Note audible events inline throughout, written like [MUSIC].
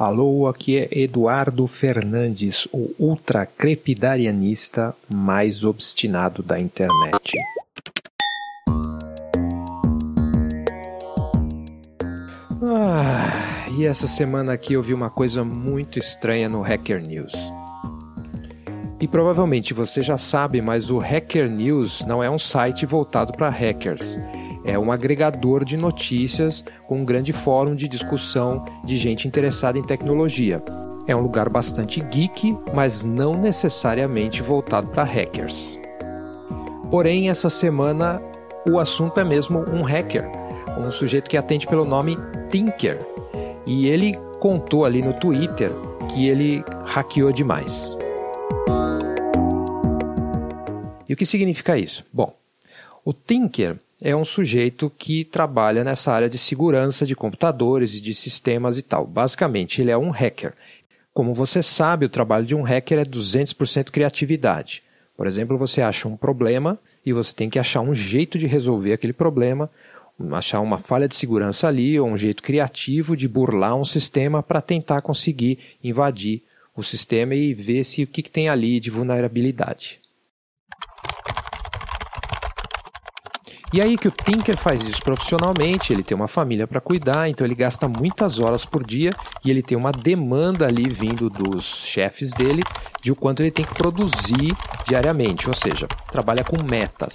Alô, aqui é Eduardo Fernandes, o ultra crepidarianista mais obstinado da internet. Ah, e essa semana aqui eu vi uma coisa muito estranha no Hacker News. E provavelmente você já sabe, mas o Hacker News não é um site voltado para hackers é um agregador de notícias com um grande fórum de discussão de gente interessada em tecnologia. É um lugar bastante geek, mas não necessariamente voltado para hackers. Porém, essa semana o assunto é mesmo um hacker, um sujeito que atende pelo nome Tinker. E ele contou ali no Twitter que ele hackeou demais. E o que significa isso? Bom, o Tinker é um sujeito que trabalha nessa área de segurança de computadores e de sistemas e tal. Basicamente, ele é um hacker. Como você sabe, o trabalho de um hacker é 200% criatividade. Por exemplo, você acha um problema e você tem que achar um jeito de resolver aquele problema, achar uma falha de segurança ali ou um jeito criativo de burlar um sistema para tentar conseguir invadir o sistema e ver se o que, que tem ali de vulnerabilidade. E aí que o Tinker faz isso profissionalmente, ele tem uma família para cuidar, então ele gasta muitas horas por dia e ele tem uma demanda ali vindo dos chefes dele de o quanto ele tem que produzir diariamente, ou seja, trabalha com metas.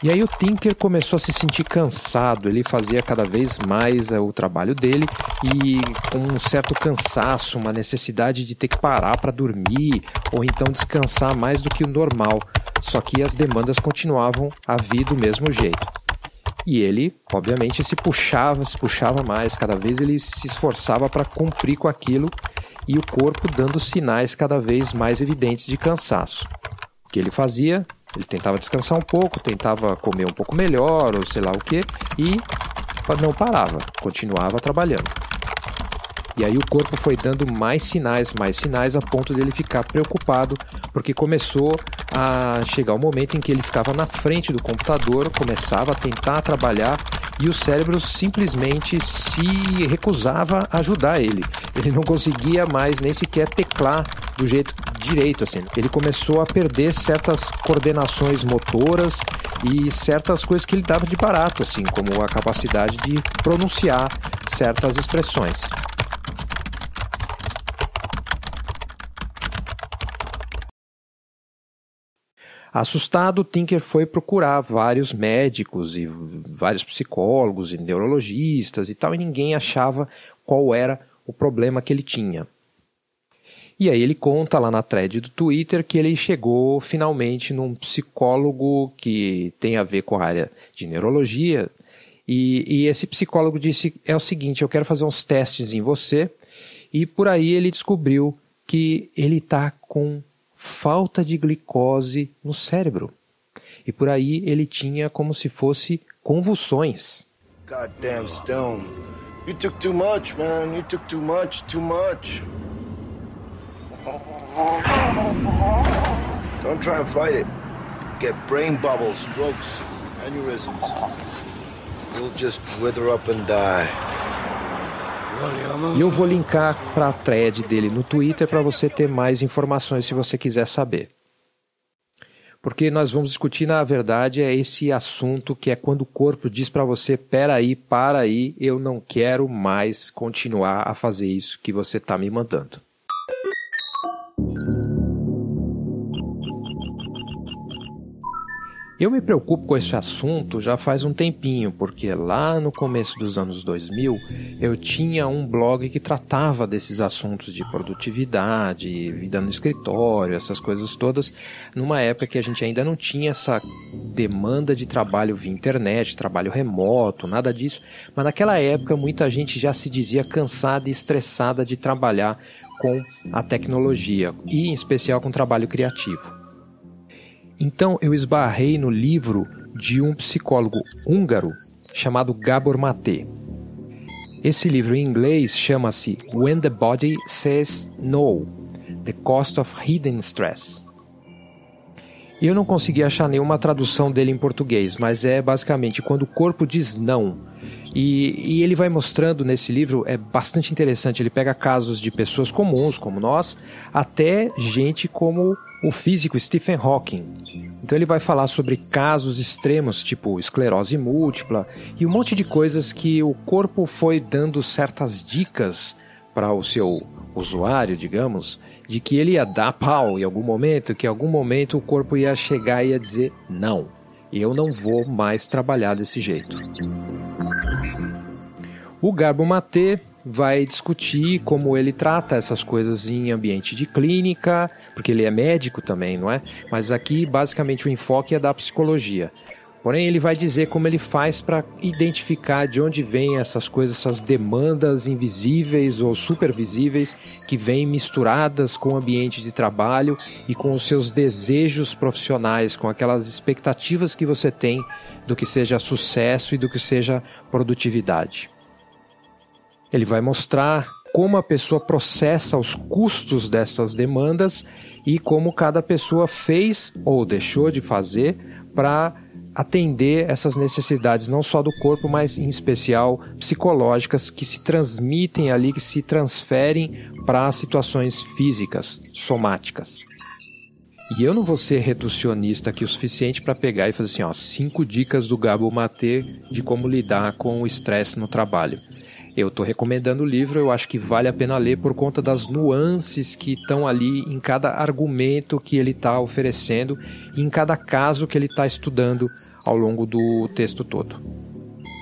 E aí o Tinker começou a se sentir cansado, ele fazia cada vez mais uh, o trabalho dele e com um certo cansaço, uma necessidade de ter que parar para dormir ou então descansar mais do que o normal. Só que as demandas continuavam a vir do mesmo jeito. E ele, obviamente, se puxava, se puxava mais, cada vez ele se esforçava para cumprir com aquilo e o corpo dando sinais cada vez mais evidentes de cansaço. O que ele fazia? Ele tentava descansar um pouco, tentava comer um pouco melhor, ou sei lá o que, e não parava, continuava trabalhando. E aí o corpo foi dando mais sinais, mais sinais, a ponto dele ficar preocupado, porque começou a chegar o momento em que ele ficava na frente do computador, começava a tentar trabalhar e o cérebro simplesmente se recusava a ajudar ele. Ele não conseguia mais nem sequer teclar do jeito direito, assim. Ele começou a perder certas coordenações motoras e certas coisas que ele dava de barato, assim, como a capacidade de pronunciar certas expressões. Assustado, Tinker foi procurar vários médicos e vários psicólogos e neurologistas e tal, e ninguém achava qual era o problema que ele tinha. E aí ele conta lá na thread do Twitter que ele chegou finalmente num psicólogo que tem a ver com a área de neurologia. E, e esse psicólogo disse: é o seguinte, eu quero fazer uns testes em você. E por aí ele descobriu que ele está com falta de glicose no cérebro. E por aí ele tinha como se fosse convulsões. Goddamn Stone. You took too much, man. You took too much, too much. Don't try and fight it. Get brain bubbles, strokes, aneurysms. You'll just wither up and die. E eu vou linkar para a thread dele no Twitter para você ter mais informações se você quiser saber. Porque nós vamos discutir, na verdade, é esse assunto que é quando o corpo diz para você: peraí, para aí, eu não quero mais continuar a fazer isso que você está me mandando. Eu me preocupo com esse assunto já faz um tempinho, porque lá no começo dos anos 2000 eu tinha um blog que tratava desses assuntos de produtividade, vida no escritório, essas coisas todas, numa época que a gente ainda não tinha essa demanda de trabalho via internet, trabalho remoto, nada disso, mas naquela época muita gente já se dizia cansada e estressada de trabalhar com a tecnologia e em especial com trabalho criativo. Então eu esbarrei no livro de um psicólogo húngaro chamado Gabor Mate. Esse livro em inglês chama-se When the Body Says No: The Cost of Hidden Stress. Eu não consegui achar nenhuma tradução dele em português, mas é basicamente quando o corpo diz não. E, e, ele vai mostrando nesse livro, é bastante interessante. Ele pega casos de pessoas comuns, como nós, até gente como o físico Stephen Hawking. Então ele vai falar sobre casos extremos, tipo esclerose múltipla e um monte de coisas que o corpo foi dando certas dicas para o seu usuário, digamos, de que ele ia dar pau em algum momento, que em algum momento o corpo ia chegar e ia dizer: não, eu não vou mais trabalhar desse jeito. O Garbo Matê vai discutir como ele trata essas coisas em ambiente de clínica, porque ele é médico também, não é? Mas aqui basicamente o enfoque é da psicologia. Porém, ele vai dizer como ele faz para identificar de onde vêm essas coisas, essas demandas invisíveis ou supervisíveis que vêm misturadas com o ambiente de trabalho e com os seus desejos profissionais, com aquelas expectativas que você tem do que seja sucesso e do que seja produtividade. Ele vai mostrar como a pessoa processa os custos dessas demandas e como cada pessoa fez ou deixou de fazer para atender essas necessidades, não só do corpo, mas em especial psicológicas, que se transmitem ali, que se transferem para situações físicas, somáticas. E eu não vou ser reducionista aqui o suficiente para pegar e fazer assim, ó, cinco dicas do Gabo Matê de como lidar com o estresse no trabalho. Eu estou recomendando o livro, eu acho que vale a pena ler por conta das nuances que estão ali em cada argumento que ele está oferecendo e em cada caso que ele está estudando ao longo do texto todo.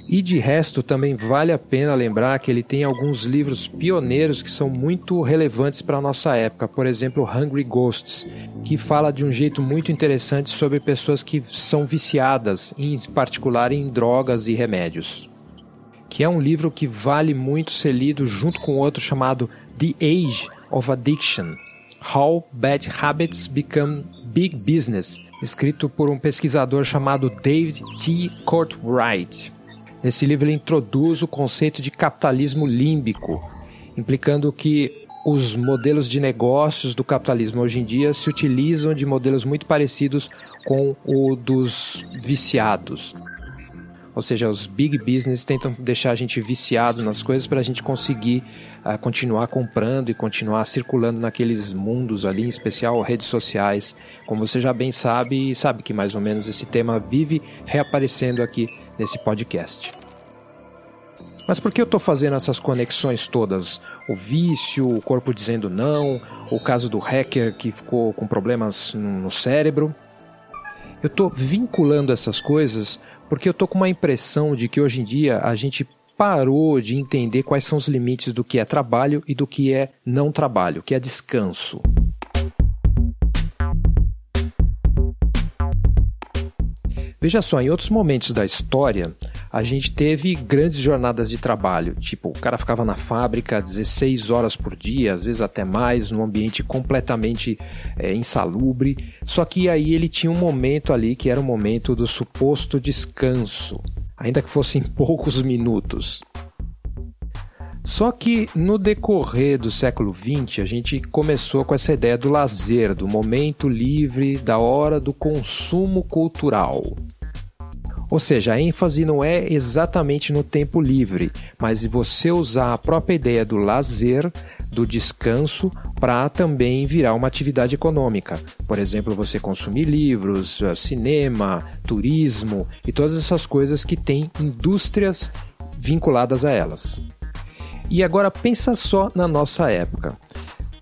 E de resto, também vale a pena lembrar que ele tem alguns livros pioneiros que são muito relevantes para a nossa época. Por exemplo, Hungry Ghosts, que fala de um jeito muito interessante sobre pessoas que são viciadas, em particular em drogas e remédios. Que é um livro que vale muito ser lido junto com outro chamado The Age of Addiction How Bad Habits Become Big Business, escrito por um pesquisador chamado David T. Courtwright. Nesse livro ele introduz o conceito de capitalismo límbico, implicando que os modelos de negócios do capitalismo hoje em dia se utilizam de modelos muito parecidos com o dos viciados. Ou seja, os big business tentam deixar a gente viciado nas coisas para a gente conseguir uh, continuar comprando e continuar circulando naqueles mundos ali, em especial redes sociais. Como você já bem sabe, sabe que mais ou menos esse tema vive reaparecendo aqui nesse podcast. Mas por que eu estou fazendo essas conexões todas? O vício, o corpo dizendo não, o caso do hacker que ficou com problemas no cérebro. Eu estou vinculando essas coisas porque eu tô com uma impressão de que hoje em dia a gente parou de entender quais são os limites do que é trabalho e do que é não trabalho, que é descanso. Veja só, em outros momentos da história, a gente teve grandes jornadas de trabalho. Tipo, o cara ficava na fábrica 16 horas por dia, às vezes até mais, num ambiente completamente é, insalubre. Só que aí ele tinha um momento ali que era o momento do suposto descanso, ainda que fossem [LAUGHS] poucos minutos. Só que no decorrer do século XX, a gente começou com essa ideia do lazer, do momento livre, da hora do consumo cultural. Ou seja, a ênfase não é exatamente no tempo livre, mas você usar a própria ideia do lazer, do descanso, para também virar uma atividade econômica. Por exemplo, você consumir livros, eh, cinema, turismo e todas essas coisas que têm indústrias vinculadas a elas. E agora pensa só na nossa época.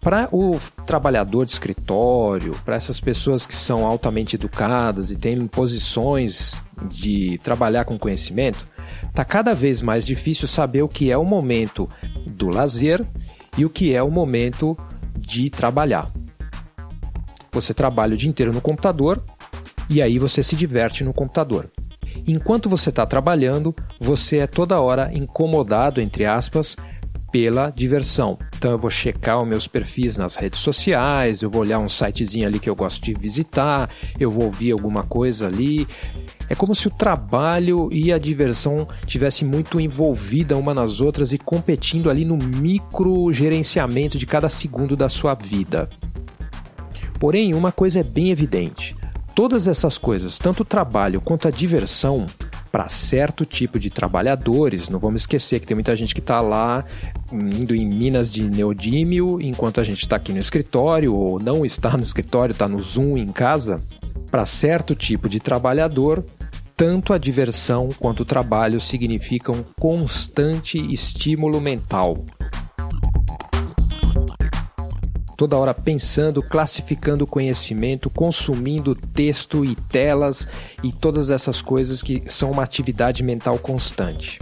Para o trabalhador de escritório, para essas pessoas que são altamente educadas e têm posições de trabalhar com conhecimento, está cada vez mais difícil saber o que é o momento do lazer e o que é o momento de trabalhar. Você trabalha o dia inteiro no computador e aí você se diverte no computador. Enquanto você está trabalhando, você é toda hora incomodado, entre aspas, pela diversão. Então eu vou checar os meus perfis nas redes sociais, eu vou olhar um sitezinho ali que eu gosto de visitar, eu vou ouvir alguma coisa ali. É como se o trabalho e a diversão tivessem muito envolvida uma nas outras e competindo ali no micro gerenciamento de cada segundo da sua vida. Porém, uma coisa é bem evidente: todas essas coisas, tanto o trabalho quanto a diversão, para certo tipo de trabalhadores, não vamos esquecer que tem muita gente que está lá indo em minas de neodímio, enquanto a gente está aqui no escritório, ou não está no escritório, está no Zoom em casa. Para certo tipo de trabalhador, tanto a diversão quanto o trabalho significam constante estímulo mental. Toda hora pensando, classificando conhecimento, consumindo texto e telas e todas essas coisas que são uma atividade mental constante.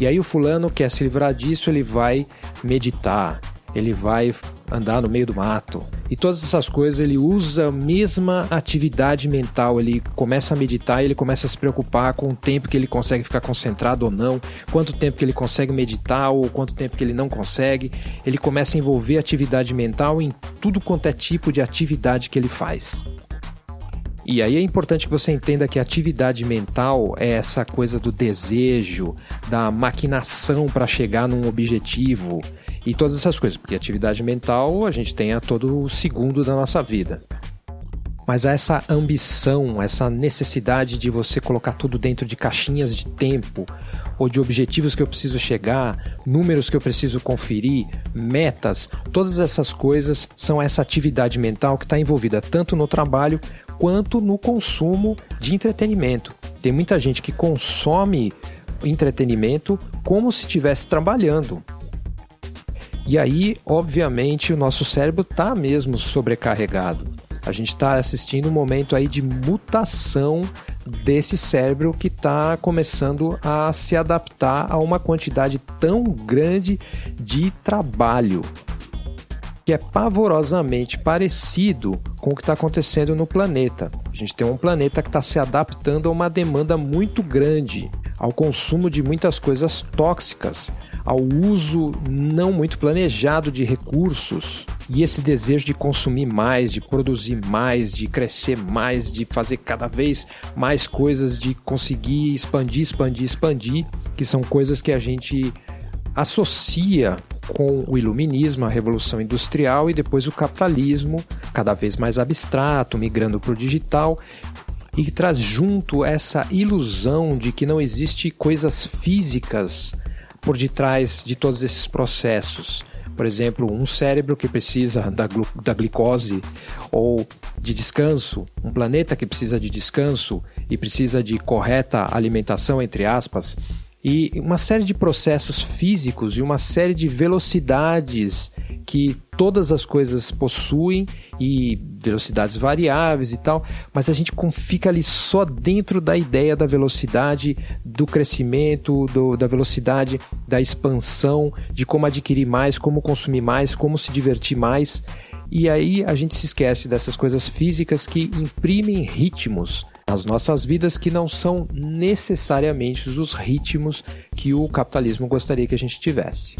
E aí o fulano quer se livrar disso, ele vai meditar, ele vai andar no meio do mato. E todas essas coisas ele usa a mesma atividade mental. Ele começa a meditar e ele começa a se preocupar com o tempo que ele consegue ficar concentrado ou não, quanto tempo que ele consegue meditar ou quanto tempo que ele não consegue. Ele começa a envolver atividade mental em tudo quanto é tipo de atividade que ele faz. E aí é importante que você entenda que a atividade mental é essa coisa do desejo, da maquinação para chegar num objetivo e todas essas coisas, porque atividade mental a gente tem a todo segundo da nossa vida. Mas essa ambição, essa necessidade de você colocar tudo dentro de caixinhas de tempo, ou de objetivos que eu preciso chegar, números que eu preciso conferir, metas, todas essas coisas são essa atividade mental que está envolvida tanto no trabalho quanto no consumo de entretenimento. Tem muita gente que consome entretenimento como se estivesse trabalhando. E aí, obviamente, o nosso cérebro está mesmo sobrecarregado. A gente está assistindo um momento aí de mutação desse cérebro que está começando a se adaptar a uma quantidade tão grande de trabalho que é pavorosamente parecido com o que está acontecendo no planeta. A gente tem um planeta que está se adaptando a uma demanda muito grande, ao consumo de muitas coisas tóxicas, ao uso não muito planejado de recursos e esse desejo de consumir mais, de produzir mais, de crescer mais, de fazer cada vez mais coisas, de conseguir expandir, expandir, expandir, que são coisas que a gente associa com o iluminismo, a revolução industrial e depois o capitalismo, cada vez mais abstrato, migrando para o digital, e que traz junto essa ilusão de que não existe coisas físicas por detrás de todos esses processos. Por exemplo, um cérebro que precisa da, glu da glicose ou de descanso, um planeta que precisa de descanso e precisa de correta alimentação, entre aspas, e uma série de processos físicos e uma série de velocidades que todas as coisas possuem e velocidades variáveis e tal, mas a gente fica ali só dentro da ideia da velocidade, do crescimento, do, da velocidade da expansão, de como adquirir mais, como consumir mais, como se divertir mais. E aí a gente se esquece dessas coisas físicas que imprimem ritmos nas nossas vidas que não são necessariamente os ritmos que o capitalismo gostaria que a gente tivesse.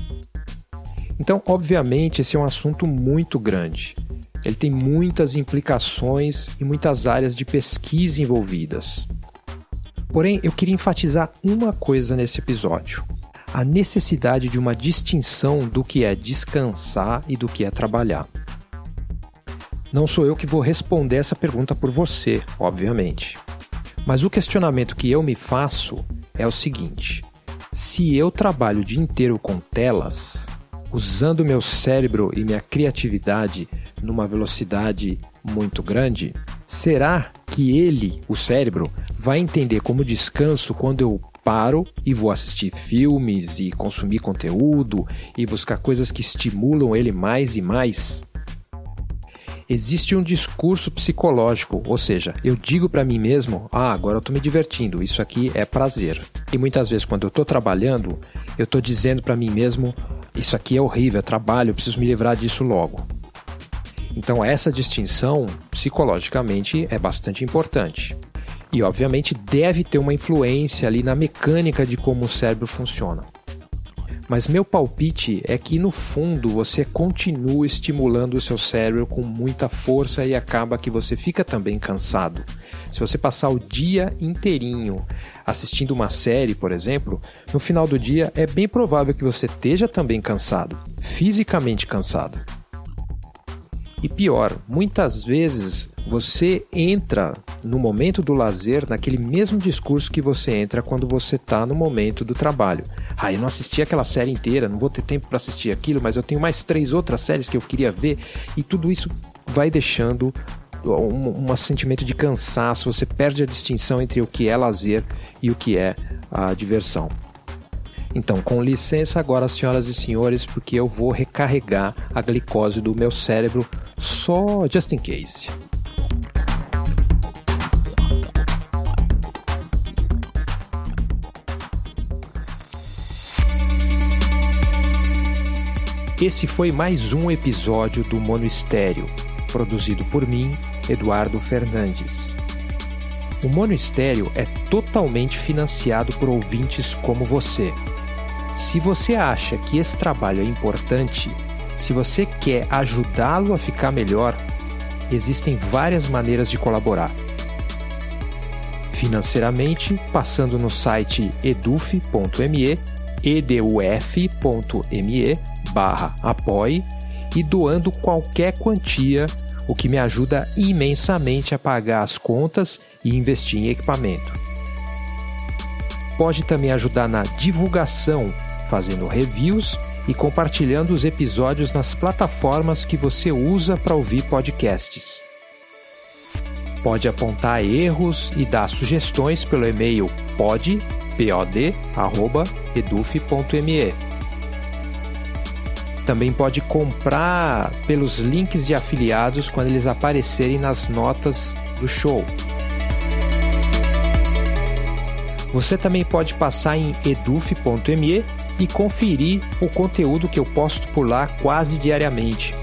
Então, obviamente, esse é um assunto muito grande. Ele tem muitas implicações e muitas áreas de pesquisa envolvidas. Porém, eu queria enfatizar uma coisa nesse episódio: a necessidade de uma distinção do que é descansar e do que é trabalhar. Não sou eu que vou responder essa pergunta por você, obviamente. Mas o questionamento que eu me faço é o seguinte: se eu trabalho o dia inteiro com telas, usando meu cérebro e minha criatividade numa velocidade muito grande, será que ele, o cérebro, vai entender como descanso quando eu paro e vou assistir filmes e consumir conteúdo e buscar coisas que estimulam ele mais e mais? Existe um discurso psicológico, ou seja, eu digo para mim mesmo: "Ah, agora eu tô me divertindo, isso aqui é prazer". E muitas vezes quando eu tô trabalhando, eu tô dizendo para mim mesmo: "Isso aqui é horrível, é trabalho, eu preciso me livrar disso logo". Então essa distinção psicologicamente é bastante importante. E obviamente deve ter uma influência ali na mecânica de como o cérebro funciona. Mas meu palpite é que no fundo você continua estimulando o seu cérebro com muita força e acaba que você fica também cansado. Se você passar o dia inteirinho assistindo uma série, por exemplo, no final do dia é bem provável que você esteja também cansado, fisicamente cansado. E pior, muitas vezes você entra no momento do lazer, naquele mesmo discurso que você entra quando você está no momento do trabalho. Ah, eu não assisti aquela série inteira, não vou ter tempo para assistir aquilo, mas eu tenho mais três outras séries que eu queria ver, e tudo isso vai deixando um, um sentimento de cansaço, você perde a distinção entre o que é lazer e o que é a diversão. Então, com licença agora, senhoras e senhores, porque eu vou recarregar a glicose do meu cérebro só just in case. Esse foi mais um episódio do Mono Estéreo, produzido por mim, Eduardo Fernandes. O Mono Estéreo é totalmente financiado por ouvintes como você. Se você acha que esse trabalho é importante, se você quer ajudá-lo a ficar melhor, existem várias maneiras de colaborar. Financeiramente, passando no site eduf.me, eduf.me barra apoie e doando qualquer quantia, o que me ajuda imensamente a pagar as contas e investir em equipamento. Pode também ajudar na divulgação, fazendo reviews e compartilhando os episódios nas plataformas que você usa para ouvir podcasts. Pode apontar erros e dar sugestões pelo e-mail pod.eduf.me. Também pode comprar pelos links de afiliados quando eles aparecerem nas notas do show. Você também pode passar em eduf.me e conferir o conteúdo que eu posto por lá quase diariamente.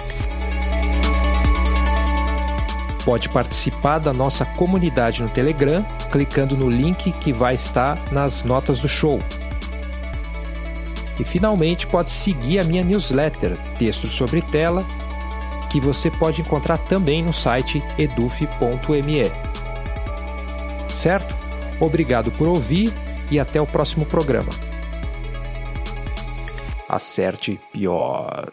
Pode participar da nossa comunidade no Telegram clicando no link que vai estar nas notas do show. E finalmente pode seguir a minha newsletter, Texto sobre Tela, que você pode encontrar também no site eduf.me. Certo? Obrigado por ouvir e até o próximo programa acerte pior.